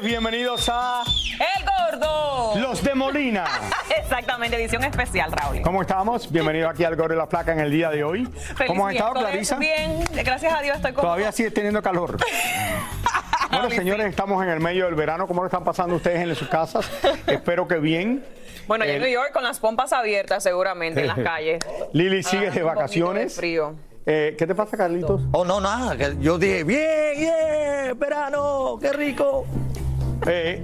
bienvenidos a El gordo. Los de Molina. Exactamente, edición especial, Raúl. ¿Cómo estamos? Bienvenido aquí al Gordo y la Placa en el día de hoy. Feliz ¿Cómo has estado. Clarisa? Bien, gracias a Dios estoy como... Todavía sigues teniendo calor. Bueno, señores, estamos en el medio del verano. ¿Cómo lo están pasando ustedes en sus casas? Espero que bien. Bueno, yo en New York con las pompas abiertas seguramente en las calles. Lili sigue de vacaciones. de frío. Eh, ¿Qué te pasa, Carlitos? Oh, no, nada. yo dije, bien, bien, verano, qué rico. Eh,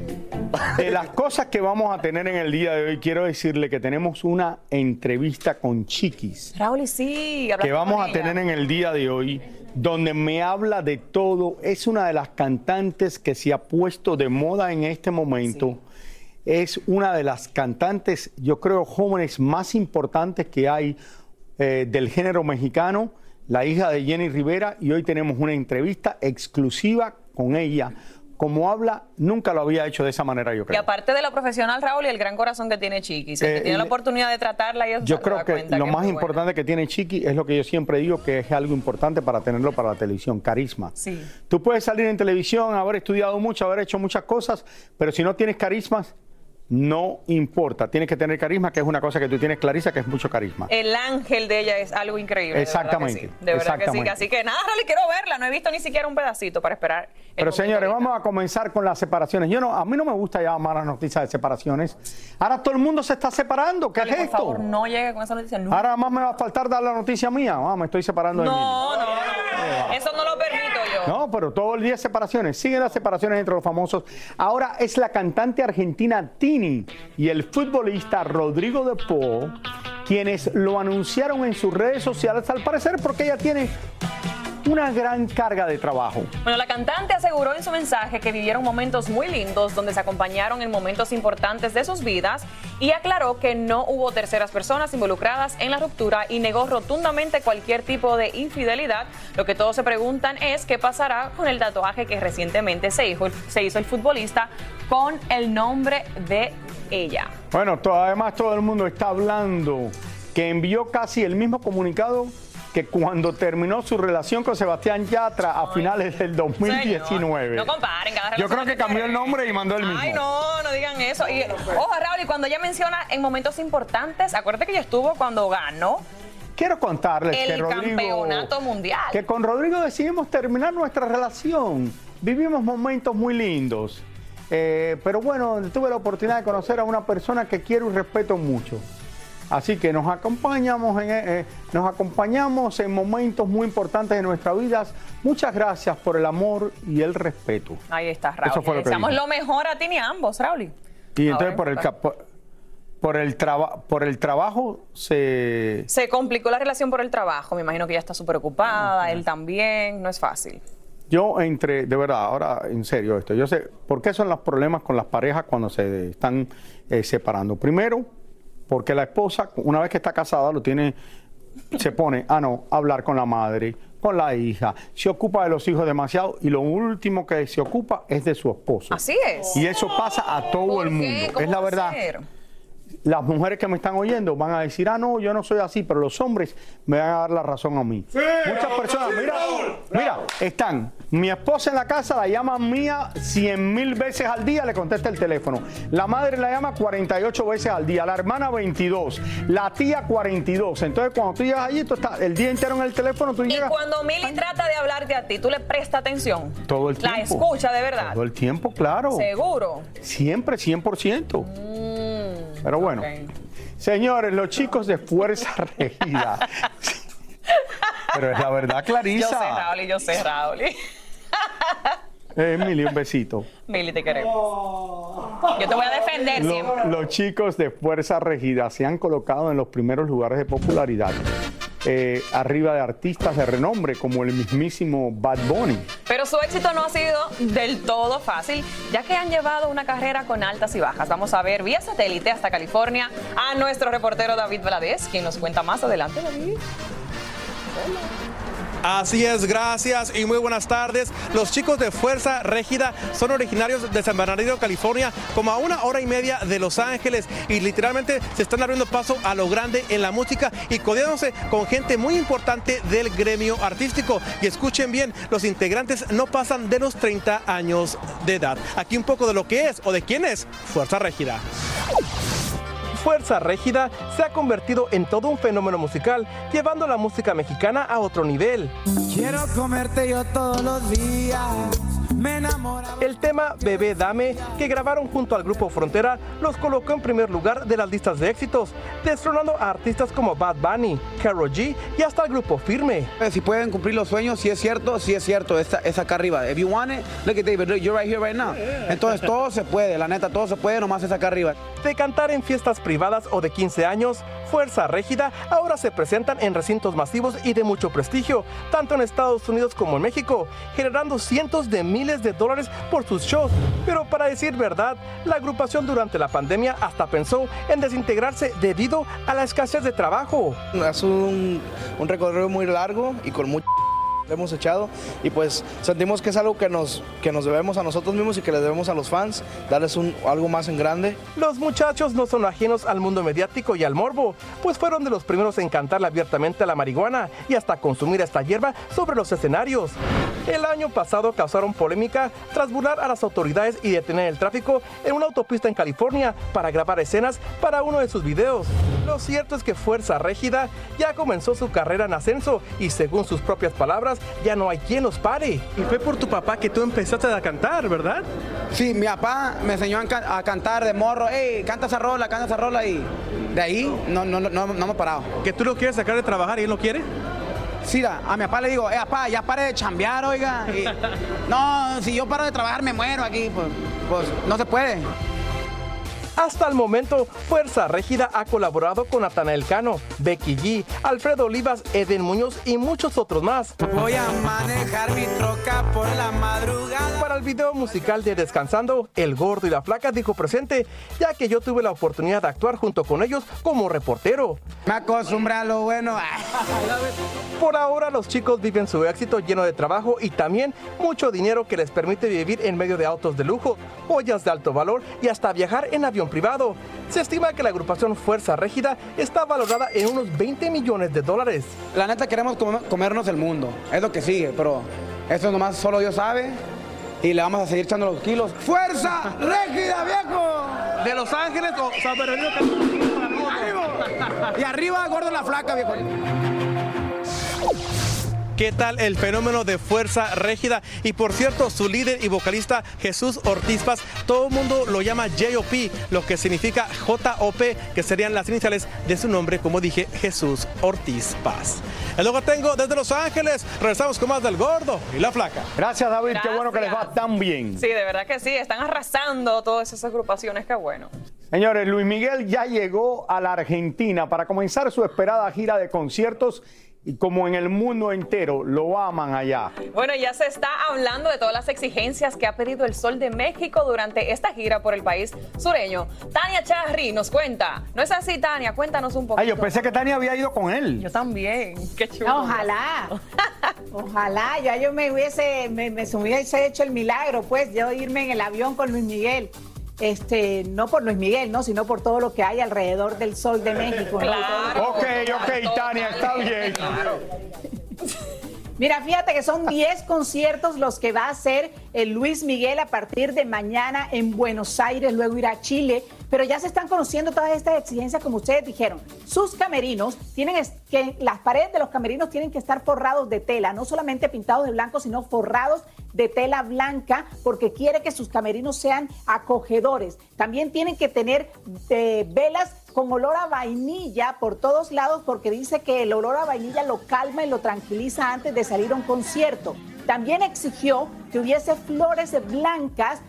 de las cosas que vamos a tener en el día de hoy, quiero decirle que tenemos una entrevista con Chiquis Raúl, y sí. que vamos a tener en el día de hoy, donde me habla de todo. Es una de las cantantes que se ha puesto de moda en este momento. Es una de las cantantes, yo creo, jóvenes más importantes que hay eh, del género mexicano, la hija de Jenny Rivera, y hoy tenemos una entrevista exclusiva con ella. Como habla, nunca lo había hecho de esa manera, yo Y creo. aparte de lo profesional, Raúl, y el gran corazón que tiene Chiquis, el Eh, que tiene la oportunidad de tratarla y eso Yo creo que lo más buena. importante que tiene Chiqui es lo que yo siempre digo, que es algo importante para tenerlo para la televisión, carisma. Sí. Tú puedes salir en televisión, haber estudiado mucho, haber hecho muchas cosas, pero si no tienes carisma, no importa. Tienes que tener carisma, que es una cosa que tú tienes clarisa, que es mucho carisma. El ángel de ella es algo increíble. de verdad que Exactamente, sí. De verdad que sí. Así que nada, Raúl, quiero verla. No he visto ni siquiera un pedacito para esperar. Pero señores, vamos a comenzar con las separaciones. Yo no, a mí no me gusta ya malas noticias de separaciones. Ahora todo el mundo se está separando. ¿Qué Raúl, es por esto? favor, no llegue con esa noticia. No, Ahora más me va a faltar dar la noticia mía. Ah, me estoy separando de mí. no, no, no. Eso no lo yo. No, pero todo el día separaciones. Siguen las separaciones entre los famosos. Ahora es la cantante argentina Tini y el futbolista Rodrigo de Paul quienes lo anunciaron en sus redes sociales, al parecer porque ella tiene una gran carga de trabajo. Bueno, la cantante aseguró en su mensaje que vivieron momentos muy lindos donde se acompañaron en momentos importantes de sus vidas y aclaró que no hubo terceras personas involucradas en la ruptura y negó rotundamente cualquier tipo de infidelidad. Lo que todos se preguntan es qué pasará con el tatuaje que recientemente se hizo, se hizo el futbolista con el nombre de ella. Bueno, to- además todo el mundo está hablando que envió casi el mismo comunicado que cuando terminó su relación con Sebastián Yatra a finales del 2019. Señor, no comparen, cada Yo creo que cambió el nombre y mandó el mismo. Ay, no, no digan eso. Y, ojo, Raúl, y cuando ella menciona en momentos importantes, acuérdate que ella estuvo cuando ganó Quiero contarles que el Rodrigo, campeonato mundial. que con Rodrigo decidimos terminar nuestra relación. Vivimos momentos muy lindos. Eh, pero bueno, tuve la oportunidad de conocer a una persona que quiero y respeto mucho. Así que nos acompañamos en, eh, nos acompañamos en momentos muy importantes de nuestras vidas. Muchas gracias por el amor y el respeto. Ahí está, Raúl. Eso fue lo Deseamos lo mejor a ti ni a ambos, Raúl. Y entonces ver, por el, por el, traba- por el trabajo se... Se complicó la relación por el trabajo. Me imagino que ella está súper ocupada, él también. No es fácil. Yo entre, de verdad, ahora en serio esto, yo sé, ¿por qué son los problemas con las parejas cuando se están eh, separando? Primero, porque la esposa, una vez que está casada, lo tiene, se pone, ah, no, a hablar con la madre, con la hija, se ocupa de los hijos demasiado y lo último que se ocupa es de su esposo. Así es. Y eso pasa a todo ¿Por el mundo, ¿Cómo es la a verdad. ser? Las mujeres que me están oyendo van a decir, ah, no, yo no soy así, pero los hombres me van a dar la razón a mí. Muchas personas, mira, mira, están, mi esposa en la casa la llama mía 100 mil veces al día, le contesta el teléfono. La madre la llama 48 veces al día, la hermana 22, la tía 42. Entonces, cuando tú llegas allí, tú estás el día entero en el teléfono, tú Y llegas... cuando Mili trata de hablarte a ti, tú le prestas atención. Todo el tiempo. La escucha de verdad. Todo el tiempo, claro. Seguro. Siempre, 100%. Pero bueno. Señores, los chicos de Fuerza Regida. Pero es la verdad, Yo sé, Clarisa. Raúl, y yo sé, Raúl. Emily, un besito. Mili, te queremos. Yo te voy a defender Lo- siempre. los chicos de Fuerza Regida se han colocado en los primeros lugares de popularidad. Eh, arriba de artistas de renombre como el mismísimo Bad Bunny. Pero su éxito no ha sido del todo fácil, ya que han llevado una carrera con altas y bajas. Vamos a ver vía satélite hasta California a nuestro reportero David Valadez, quien nos cuenta más adelante, David. Así es, gracias y muy buenas tardes. Los chicos de Fuerza Régida son originarios de San Bernardino, California, como a una hora y media de Los Ángeles y literalmente se están abriendo paso a lo grande en la música y codeándose con gente muy importante del gremio artístico. Y escuchen bien, los integrantes no pasan de los 30 años de edad. Aquí un poco de lo que es o de quién es Fuerza Régida. Fuerza Régida se ha convertido en todo un fenómeno musical, llevando la música mexicana a otro nivel. Quiero comerte yo todos los días. Me enamora. El tema Bebé Dame, que grabaron junto al grupo Frontera, los colocó en primer lugar de las listas de éxitos, destronando a artistas como Bad Bunny, Karol G y hasta el grupo Firme. Si pueden cumplir los sueños, si es cierto, si es cierto, es, es acá arriba. If you want it, look at David, look, you're right here right now. Entonces todo se puede, la neta, todo se puede, nomás es acá arriba. De cantar en fiestas privadas o de 15 años, Fuerza Régida ahora se presentan en recintos masivos y de mucho prestigio, tanto en Estados Unidos como en México, generando cientos de miles de dólares por sus Pero para decir verdad, la agrupación durante la pandemia hasta pensó en desintegrarse debido a la escasez de trabajo. Es un, un recorrido muy largo y con mucho le hemos echado y pues sentimos que es algo que nos, que nos debemos a nosotros mismos y que le debemos a los fans, darles un, algo más en grande. Los muchachos no son ajenos al mundo mediático y al morbo, pues fueron de los primeros en cantarle abiertamente a la marihuana y hasta consumir esta hierba sobre los escenarios. El año pasado causaron polémica tras burlar a las autoridades y detener el tráfico en una autopista en California para grabar escenas para uno de sus videos. Lo cierto es que Fuerza Régida ya comenzó su carrera en ascenso y según sus propias palabras ya no hay quien los pare. Y fue por tu papá que tú empezaste a cantar, ¿verdad? Sí, mi papá me enseñó a, can- a cantar de morro, hey, canta esa rola, canta esa rola y de ahí no, no, no, no, no me he parado. ¿Que tú lo quieres sacar de trabajar y él lo quiere? Sí, a mi papá le digo, eh, papá, ya pare de chambear, oiga. Y, no, si yo paro de trabajar me muero aquí, pues, pues no se puede. Hasta el momento, Fuerza Régida ha colaborado con Natanael Cano, Becky G, Alfredo Olivas, Eden Muñoz y muchos otros más. Voy a manejar mi troca por la madrugada. Para el video musical de Descansando, El Gordo y la Flaca dijo presente, ya que yo tuve la oportunidad de actuar junto con ellos como reportero. Me acostumbré a lo bueno. Por ahora los chicos viven su éxito lleno de trabajo y también mucho dinero que les permite vivir en medio de autos de lujo, joyas de alto valor y hasta viajar en avión privado. Se estima que la agrupación Fuerza Régida está valorada en unos 20 millones de dólares. La neta queremos com- comernos el mundo, es lo que sigue, pero eso nomás solo Dios sabe y le vamos a seguir echando los kilos. ¡Fuerza Régida, viejo! De Los Ángeles o San Bernardino, Y arriba, gordo la flaca, viejo. ¿Qué tal el fenómeno de fuerza régida? Y por cierto, su líder y vocalista Jesús Ortiz Paz, todo el mundo lo llama JOP, lo que significa JOP, que serían las iniciales de su nombre, como dije, Jesús Ortiz Paz. Lo que tengo desde Los Ángeles. Regresamos con más del gordo y la flaca. Gracias, David. Qué bueno que les va tan bien. Sí, de verdad que sí, están arrasando todas esas agrupaciones, qué bueno. Señores, Luis Miguel ya llegó a la Argentina para comenzar su esperada gira de conciertos y como en el mundo entero lo aman allá. Bueno, ya se está hablando de todas las exigencias que ha pedido el Sol de México durante esta gira por el país sureño. Tania Charri nos cuenta. ¿No es así, Tania? Cuéntanos un poco. Ay, yo pensé que Tania había ido con él. Yo también. Qué chulo. Ojalá, ojalá, ya yo me hubiese, me, me hubiese hecho el milagro, pues, yo irme en el avión con Luis Miguel. Este, no por Luis Miguel, ¿no? sino por todo lo que hay alrededor del Sol de México. ¿no? Ok, ok, Tania, está bien. Mira, fíjate que son 10 conciertos los que va a hacer el Luis Miguel a partir de mañana en Buenos Aires, luego irá a Chile, pero ya se están conociendo todas estas exigencias como ustedes dijeron. Sus camerinos tienen que las paredes de los camerinos tienen que estar forrados de tela, no solamente pintados de blanco, sino forrados de tela blanca porque quiere que sus camerinos sean acogedores. También tienen que tener eh, velas con olor a vainilla por todos lados porque dice que el olor a vainilla lo calma y lo tranquiliza antes de salir a un concierto. También exigió que hubiese flores blancas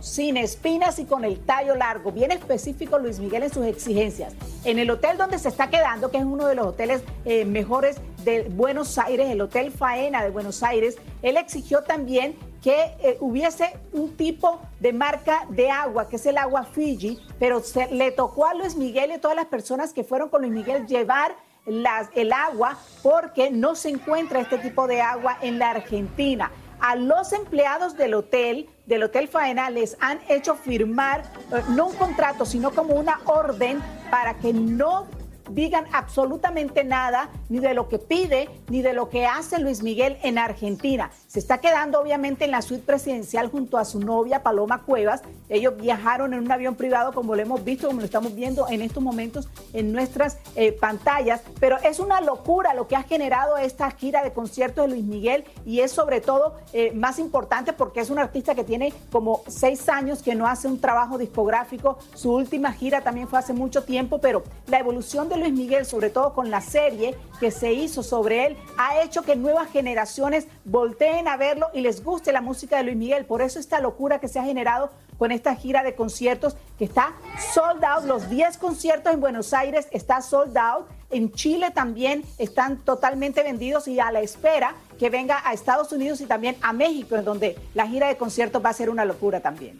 sin espinas y con el tallo largo. Bien específico Luis Miguel en sus exigencias. En el hotel donde se está quedando, que es uno de los hoteles eh, mejores de Buenos Aires, el Hotel Faena de Buenos Aires, él exigió también que eh, hubiese un tipo de marca de agua, que es el agua Fiji, pero se, le tocó a Luis Miguel y a todas las personas que fueron con Luis Miguel llevar el agua porque no se encuentra este tipo de agua en la Argentina. A los empleados del hotel, del Hotel Faena, les han hecho firmar eh, no un contrato, sino como una orden para que no digan absolutamente nada ni de lo que pide ni de lo que hace Luis Miguel en Argentina. Se está quedando obviamente en la suite presidencial junto a su novia Paloma Cuevas. Ellos viajaron en un avión privado como lo hemos visto, como lo estamos viendo en estos momentos en nuestras eh, pantallas. Pero es una locura lo que ha generado esta gira de conciertos de Luis Miguel y es sobre todo eh, más importante porque es un artista que tiene como seis años que no hace un trabajo discográfico. Su última gira también fue hace mucho tiempo, pero la evolución de Luis Miguel, sobre todo con la serie que se hizo sobre él, ha hecho que nuevas generaciones volteen a verlo y les guste la música de Luis Miguel. Por eso esta locura que se ha generado con esta gira de conciertos que está sold out. Los 10 conciertos en Buenos Aires está sold out. En Chile también están totalmente vendidos y a la espera que venga a Estados Unidos y también a México, en donde la gira de conciertos va a ser una locura también.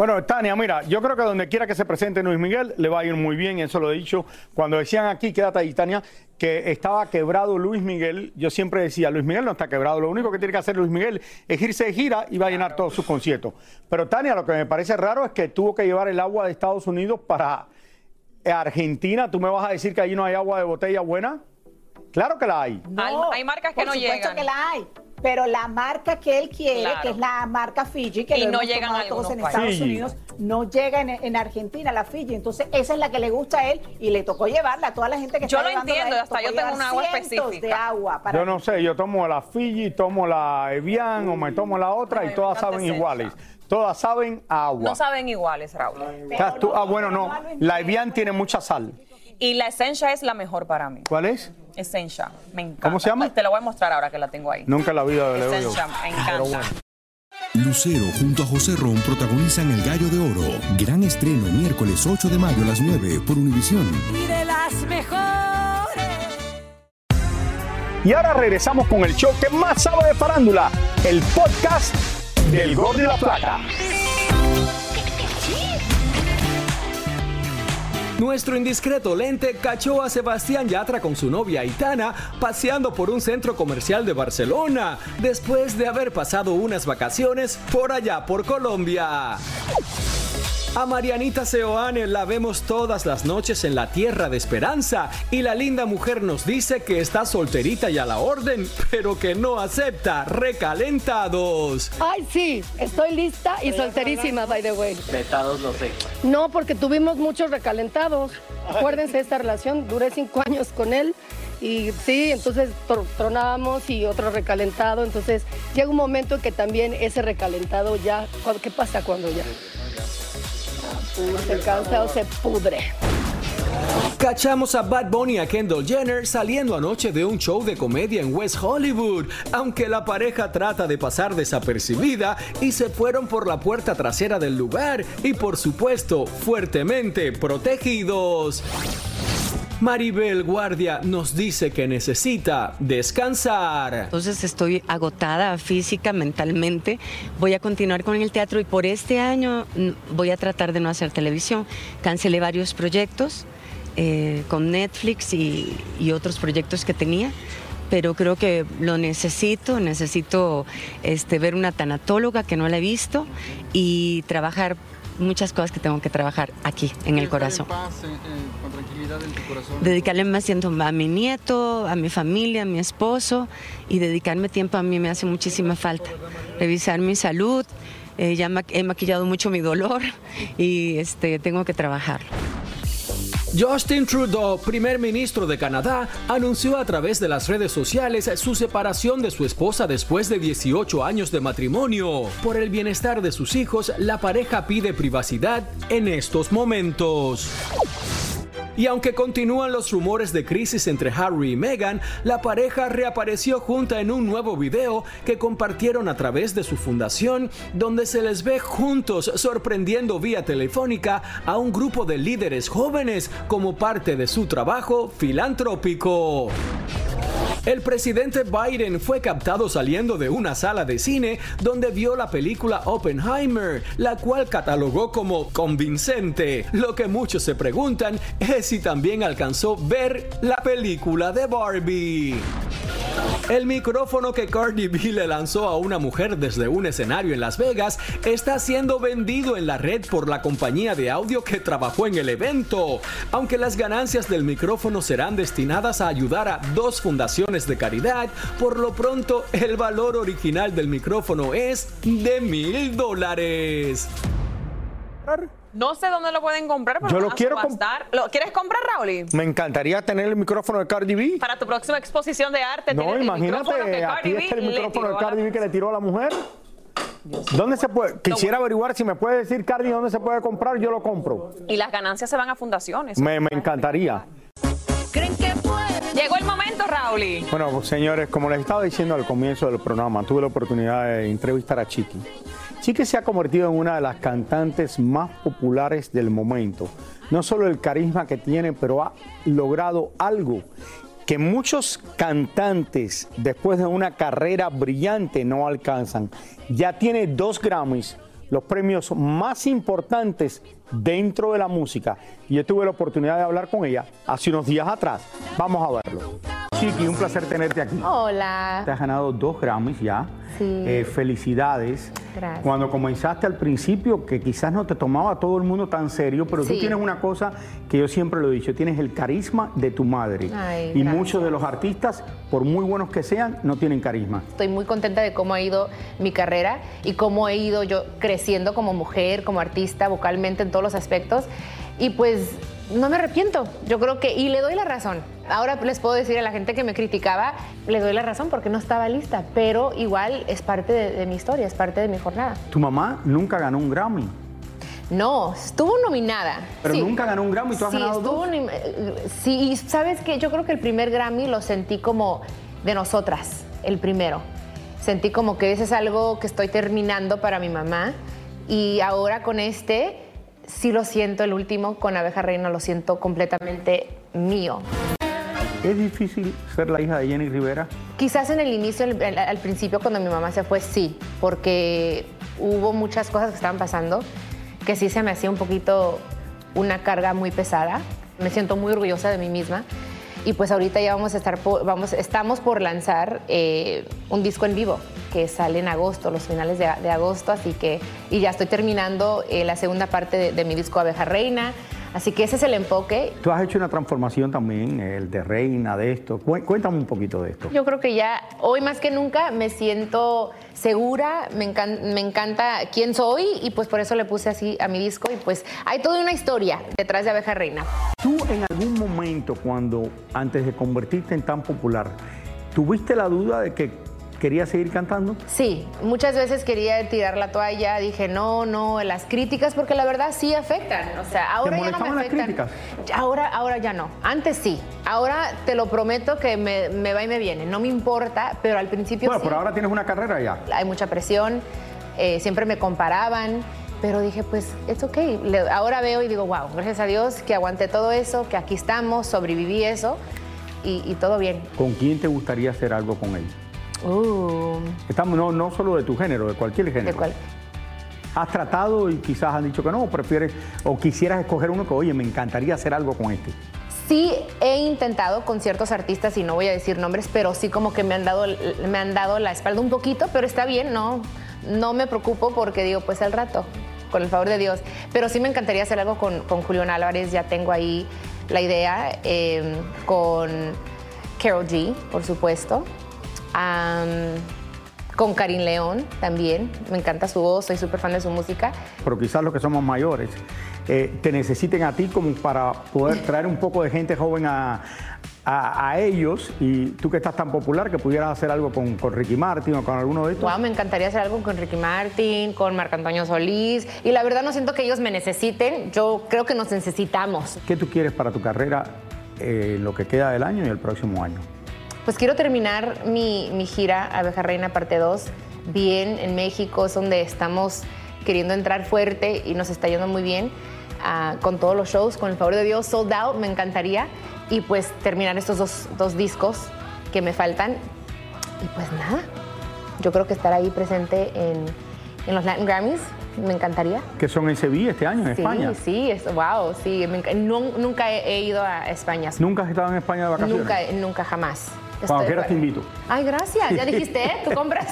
Bueno, Tania, mira, yo creo que donde quiera que se presente Luis Miguel le va a ir muy bien, eso lo he dicho. Cuando decían aquí, quédate ahí, Tania, que estaba quebrado Luis Miguel, yo siempre decía, Luis Miguel no está quebrado, lo único que tiene que hacer Luis Miguel es irse de gira y va a llenar todos sus conciertos. Pero Tania, lo que me parece raro es que tuvo que llevar el agua de Estados Unidos para Argentina. ¿Tú me vas a decir que allí no hay agua de botella buena? Claro que la hay. Hay- hay marcas que por no supuesto llegan. que la hay. Pero la marca que él quiere, Claro. que es la marca Fiji, que Y lo no hemos llegan a todos en Estados. Unidos, no llega en, en Argentina, la Fiji. Entonces, esa es la que le gusta a él y le tocó llevarla a toda la gente que Yo está lo llevándola a entiendo, él, hasta yo tengo un agua específica. de agua para Yo no sé, yo tomo la Fiji, tomo la Evian o me tomo la otra y todas saben iguales. Todas saben a agua. No saben iguales, Raúl. Tú- ah, bueno, no. La Evian tiene mucha sal. Y la Essentia es la mejor para mí. ¿Cuál es? Essentia, me encanta. ¿Cómo se llama? Te la voy a mostrar ahora que la tengo ahí. Nunca en la vida le he oído. Essentia, me encanta. Pero bueno. Lucero junto a José Ron protagonizan El Gallo de Oro. Gran estreno miércoles 8 de mayo a las 9 por Univisión. Y de las mejores. Y ahora regresamos con el show que más sabe de farándula, el podcast del Gordo y la Plata. Nuestro indiscreto lente cachó a Sebastián Yatra con su novia Aitana paseando por un centro comercial de Barcelona, después de haber pasado unas vacaciones por allá por Colombia. A Marianita Seoane la vemos todas las noches en la Tierra de Esperanza y la linda mujer nos dice que está solterita y a la orden, pero que no acepta recalentados. Ay, sí, estoy lista y solterísima, by the way. Vetados no sé. No, porque tuvimos muchos recalentados. Acuérdense de esta relación, duré cinco años con él y sí, entonces tro- tronábamos y otro recalentado. Entonces llega un momento en que también ese recalentado ya, ¿cu- ¿qué pasa cuando ya? Se cansa o se pudre. Cachamos a Bad Bunny y a Kendall Jenner saliendo anoche de un show de comedia en West Hollywood, aunque la pareja trata de pasar desapercibida y se fueron por la puerta trasera del lugar y por supuesto fuertemente protegidos. Maribel Guardia nos dice que necesita descansar. Entonces estoy agotada física, mentalmente. Voy a continuar con el teatro y por este año mm, voy a tratar de no hacer televisión. Cancelé varios proyectos eh, con Netflix y, y otros proyectos que tenía. Pero creo que lo necesito, necesito este, ver una tanatóloga que no la he visto y trabajar muchas cosas que tengo que trabajar aquí, en el corazón. Paz, eh, eh, con tranquilidad en tu corazón. Dedicarle más tiempo a mi nieto, a mi familia, a mi esposo y dedicarme tiempo a mí me hace muchísima falta. Revisar mi salud, eh, ya ma- he maquillado mucho mi dolor y este, tengo que trabajar. Justin Trudeau, primer ministro de Canadá, anunció a través de las redes sociales su separación de su esposa después de 18 años de matrimonio. Por el bienestar de sus hijos, la pareja pide privacidad en estos momentos. Y aunque continúan los rumores de crisis entre Harry y Meghan, la pareja reapareció junta en un nuevo video que compartieron a través de su fundación, donde se les ve juntos sorprendiendo vía telefónica a un grupo de líderes jóvenes como parte de su trabajo filantrópico. El presidente Biden fue captado saliendo de una sala de cine donde vio la película Oppenheimer, la cual catalogó como convincente. Lo que muchos se preguntan es si también alcanzó ver la película de Barbie. El micrófono que Cardi B le lanzó a una mujer desde un escenario en Las Vegas está siendo vendido en la red por la compañía de audio que trabajó en el evento. Aunque las ganancias del micrófono serán destinadas a ayudar a dos fundaciones de caridad, por lo pronto el valor original del micrófono es de mil dólares. No sé dónde lo pueden comprar, pero Yo lo quiero comp- subastar. ¿Lo quieres comprar, Raúl? Me encantaría tener el micrófono de Cardi B. Para tu próxima exposición de arte, No, tienes el micrófono que imagínate, Cardi aquí está el micrófono de Cardi B que le tiró a la mujer. ¿Dónde se puede? Quisiera averiguar si me puede decir Cardi dónde se puede comprar, yo lo compro. Y las ganancias se van a fundaciones. Me, me encantaría. Llegó el momento, Raúl. Bueno, pues, señores, como les estaba diciendo al comienzo del programa, tuve la oportunidad de entrevistar a Chiqui. Chiqui se ha convertido en una de las cantantes más populares del momento. No solo el carisma que tiene, pero ha logrado algo que muchos cantantes, después de una carrera brillante, no alcanzan. Ya tiene dos Grammys, los premios más importantes dentro de la música. Y yo tuve la oportunidad de hablar con ella hace unos días atrás. Vamos a verlo. Chiqui, un placer tenerte aquí. Hola. Te has ganado dos Grammys ya. Sí. Eh, felicidades. Gracias. Cuando comenzaste al principio, que quizás no te tomaba todo el mundo tan serio, pero tú tienes una cosa que yo siempre lo he dicho, tienes el carisma de tu madre. Ay, y gracias. muchos de los artistas, por muy buenos que sean, no tienen carisma. Estoy muy contenta de cómo ha ido mi carrera y cómo he ido yo creciendo como mujer, como artista, vocalmente en todos los aspectos. Y pues no me arrepiento. Yo creo que, y le doy la razón. Ahora les puedo decir a la gente que me criticaba, le doy la razón porque no estaba lista, pero igual es parte de, de mi historia, es parte de mi jornada. Tu mamá nunca ganó un Grammy, No, estuvo nominada. pero Sí. nunca ganó un Grammy. ¿Tú has Sí, ganado dos? Sí, y sabes que yo creo que el primer Grammy lo sentí como de nosotras, el primero. Sentí como que ese es algo que estoy terminando para mi mamá. Y ahora con este, sí lo siento, el último, con Abeja Reina, lo siento completamente mío. ¿Es difícil ser la hija de Jenny Rivera? Quizás en el inicio, al principio, cuando mi mamá se fue, sí, porque hubo muchas cosas que estaban pasando que sí se me hacía un poquito una carga muy pesada. Me siento muy orgullosa de mí misma. Y pues ahorita ya vamos a estar, vamos, estamos por lanzar eh, un disco en vivo que sale en agosto, los finales de, de agosto, así que, y ya estoy terminando eh, la segunda parte de, de mi disco Abeja Reina, así que ese es el enfoque. Tú has hecho una transformación también, el de reina, de esto. Cué- Cuéntame un poquito de esto. Yo creo que ya hoy más que nunca me siento segura, me, encan- me encanta quién soy y pues por eso le puse así a mi disco y pues hay toda una historia detrás de Abeja Reina. ¿Tú en algún momento, cuando antes de convertirte en tan popular, tuviste la duda de que querías seguir cantando? Sí, muchas veces quería tirar la toalla, dije no, no, las críticas porque la verdad sí afectan, o sea, ahora ya no me molestaban las afectan. críticas? Ahora, ahora ya no, antes sí, ahora te lo prometo que me, me va y me viene, no me importa, pero al principio Bueno, sí. por ahora tienes una carrera ya. hay mucha presión, eh, siempre me comparaban, pero dije, pues, es ok. Ahora veo y digo, wow, gracias a Dios que aguanté todo eso, que aquí estamos, sobreviví eso y, y todo bien. ¿Con quién te gustaría hacer algo con él? Uh, Estamos, no, no solo de tu género, de cualquier género. ¿De cuál? Has tratado y quizás han dicho que no, prefieres o quisieras escoger uno que, oye, me encantaría hacer algo con este. Sí he intentado con ciertos artistas, y no voy a decir nombres, pero sí como que me han dado, me han dado la espalda un poquito, pero está bien, no, no me preocupo porque digo, pues al rato. con el favor de Dios. Pero sí me encantaría hacer algo con, con Julián Álvarez, ya tengo ahí la idea, eh, con Carol G, por supuesto. Con Karim León también, me encanta su voz, soy súper fan de su música. Pero quizás los que somos mayores eh, te necesiten a ti como para poder traer un poco de gente joven a, a- a ellos y tú que estás tan popular que pudieras hacer algo con, con Ricky Martin o con alguno de estos. Wow, me encantaría hacer algo con Ricky Martin, con Marco Antonio Solís. Y la verdad no siento que ellos me necesiten, yo creo que nos necesitamos. ¿Qué tú quieres para tu carrera eh, lo que queda del año y el próximo año? Pues quiero terminar mi, mi gira Abeja Reina parte 2 bien en México, es donde estamos queriendo entrar fuerte y nos está yendo muy bien ah, con todos los shows, con el favor de Dios, sold out, me encantaría. Y pues terminar estos dos, dos discos que me faltan. Y pues nada, yo creo que estar ahí presente en, en los Latin Grammys me encantaría. Que son en Sevilla este año, en sí, España. sí, es, wow, sí, me nu- nunca he, he ido a España. ¿Nunca has estado en España de vacaciones? Nunca, nunca jamás. Cuando quieras te invito. Ay, gracias. Ya dijiste, ¿eh? ¿Tú compras?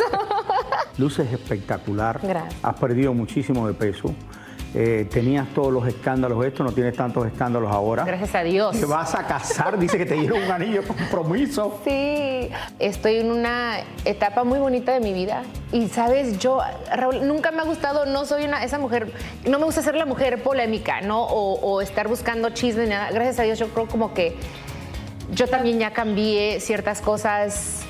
Luces espectacular. Gracias. Has perdido muchísimo de peso. Eh, tenías todos los escándalos, esto no tienes tantos escándalos ahora. Gracias a Dios. Te vas a casar, dice que te dieron un anillo de compromiso. Sí, estoy en una etapa muy bonita de mi vida. Y sabes, yo, Raúl, nunca me ha gustado, no soy una, esa mujer, no me gusta ser la mujer polémica, ¿no? O, o estar buscando chisme, nada. Gracias a Dios, yo creo como que yo también ya cambié ciertas cosas,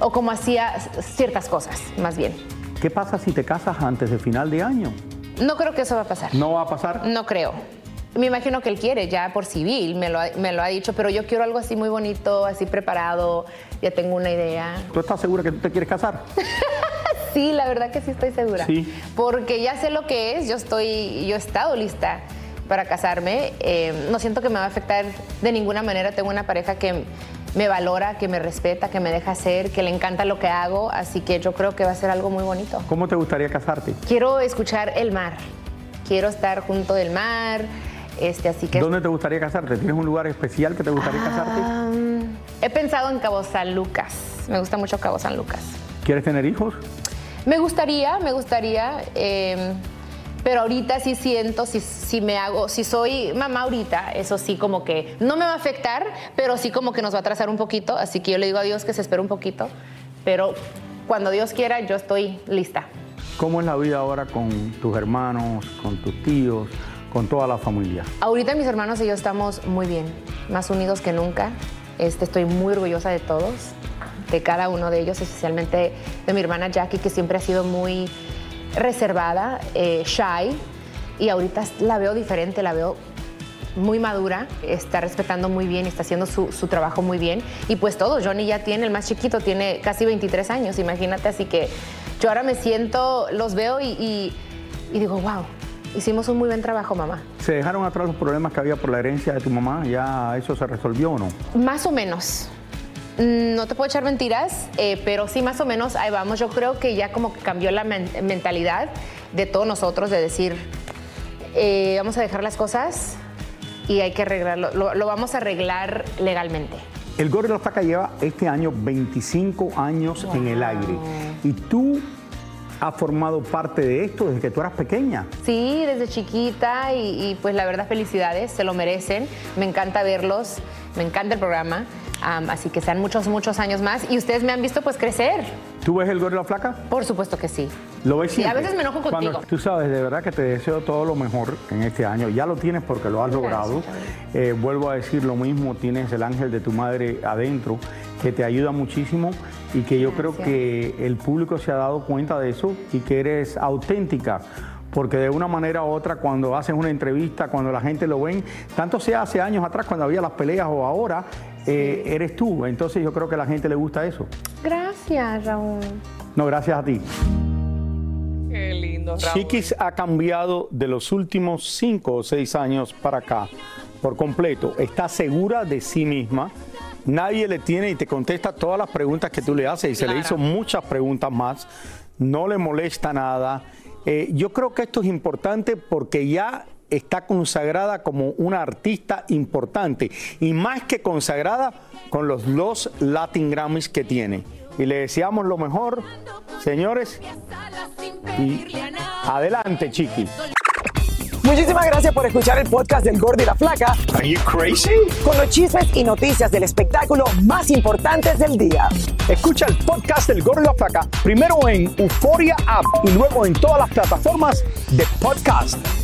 o como hacía ciertas cosas, más bien. ¿Qué pasa si te casas antes de final de año? No creo que eso va a pasar. ¿No va a pasar? No creo. Me imagino que él quiere ya por civil, me lo, ha, me lo ha dicho, pero yo quiero algo así muy bonito, así preparado, ya tengo una idea. ¿Tú estás segura que tú te quieres casar? Sí, la verdad que sí estoy segura. Sí. Porque ya sé lo que es, yo estoy, yo he estado lista para casarme. Eh, no siento que me va a afectar de ninguna manera. Tengo una pareja que me valora, que me respeta, que me deja hacer, que le encanta lo que hago, así que yo creo que va a ser algo muy bonito. ¿Cómo te gustaría casarte? Quiero escuchar el mar, quiero estar junto del mar, este, así que... ¿Dónde te gustaría casarte? ¿Tienes un lugar especial que te gustaría casarte? Ah, he pensado en Cabo San Lucas, me gusta mucho Cabo San Lucas. ¿Quieres tener hijos? Me gustaría, me gustaría, eh, pero ahorita sí siento, si, si me hago, si soy mamá ahorita, eso sí como que no me va a afectar, pero sí como que nos va a atrasar un poquito, así que yo le digo a Dios que se espere un poquito, pero cuando Dios quiera yo estoy lista. ¿Cómo es la vida ahora con tus hermanos, con tus tíos, con toda la familia? Ahorita mis hermanos y yo estamos muy bien, más unidos que nunca. Este, estoy muy orgullosa de todos, de cada uno de ellos, especialmente de mi hermana Jackie, que siempre ha sido muy reservada, eh, shy, y ahorita la veo diferente, la veo muy madura, está respetando muy bien, está haciendo su, su trabajo muy bien. Y pues todo, Johnny ya tiene, el más chiquito, tiene casi 23 años, imagínate, así que yo ahora me siento, los veo y, y- y digo, wow, hicimos un muy buen trabajo, mamá. ¿Se dejaron atrás los problemas que había por la herencia de tu mamá? ¿Ya eso se resolvió o no? Más o menos. No te puedo echar mentiras, eh, pero sí, más o menos ahí vamos. Yo creo que ya como que cambió la men- mentalidad de todos nosotros de decir, eh, vamos a dejar las cosas y hay que arreglarlo. Lo, lo vamos a arreglar legalmente. El Gordo de la Flaca lleva este año 25 años en el aire. Y tú has formado parte de esto desde que tú eras pequeña. Sí, desde chiquita y, y, pues la verdad felicidades, se lo merecen. Me encanta verlos, me encanta el programa. Así que sean muchos, muchos años más. Y ustedes me han visto pues crecer. ¿Tú ves el Gordo de la Flaca? Por supuesto que sí. ¿Lo ves Sí, a siempre? veces me enojo contigo. Cuando- tú sabes, de verdad que te deseo todo lo mejor en este año. Ya lo tienes porque lo has logrado. Eh, vuelvo a decir lo mismo, tienes el ángel de tu madre adentro que te ayuda muchísimo y que yo creo que el público se ha dado cuenta de eso y que eres auténtica. Porque de una manera u otra, cuando haces una entrevista, cuando la gente lo ven, tanto sea hace años atrás, cuando había las peleas o ahora, eh, eres tú. Entonces yo creo que a la gente le gusta eso. Gracias, Raúl. No, gracias a ti. Qué lindo, Raúl. Chiquis ha cambiado de los últimos cinco o seis años para acá por completo. Está segura de sí misma. Nadie le tiene y te contesta todas las preguntas que tú le haces y se le hizo muchas preguntas más. No le molesta nada. Eh, yo creo que esto es importante porque ya está consagrada como una artista importante y más que consagrada con los dos Latin Grammys que tiene. Y le deseamos lo mejor, señores. Y adelante, Chiqui. Muchísimas gracias por escuchar el podcast del Gordo y la Flaca. Are you crazy? Con los chismes y noticias del espectáculo más importantes del día. Escucha el podcast del Gordo y la Flaca primero en Euforia App y luego en todas las plataformas de podcast.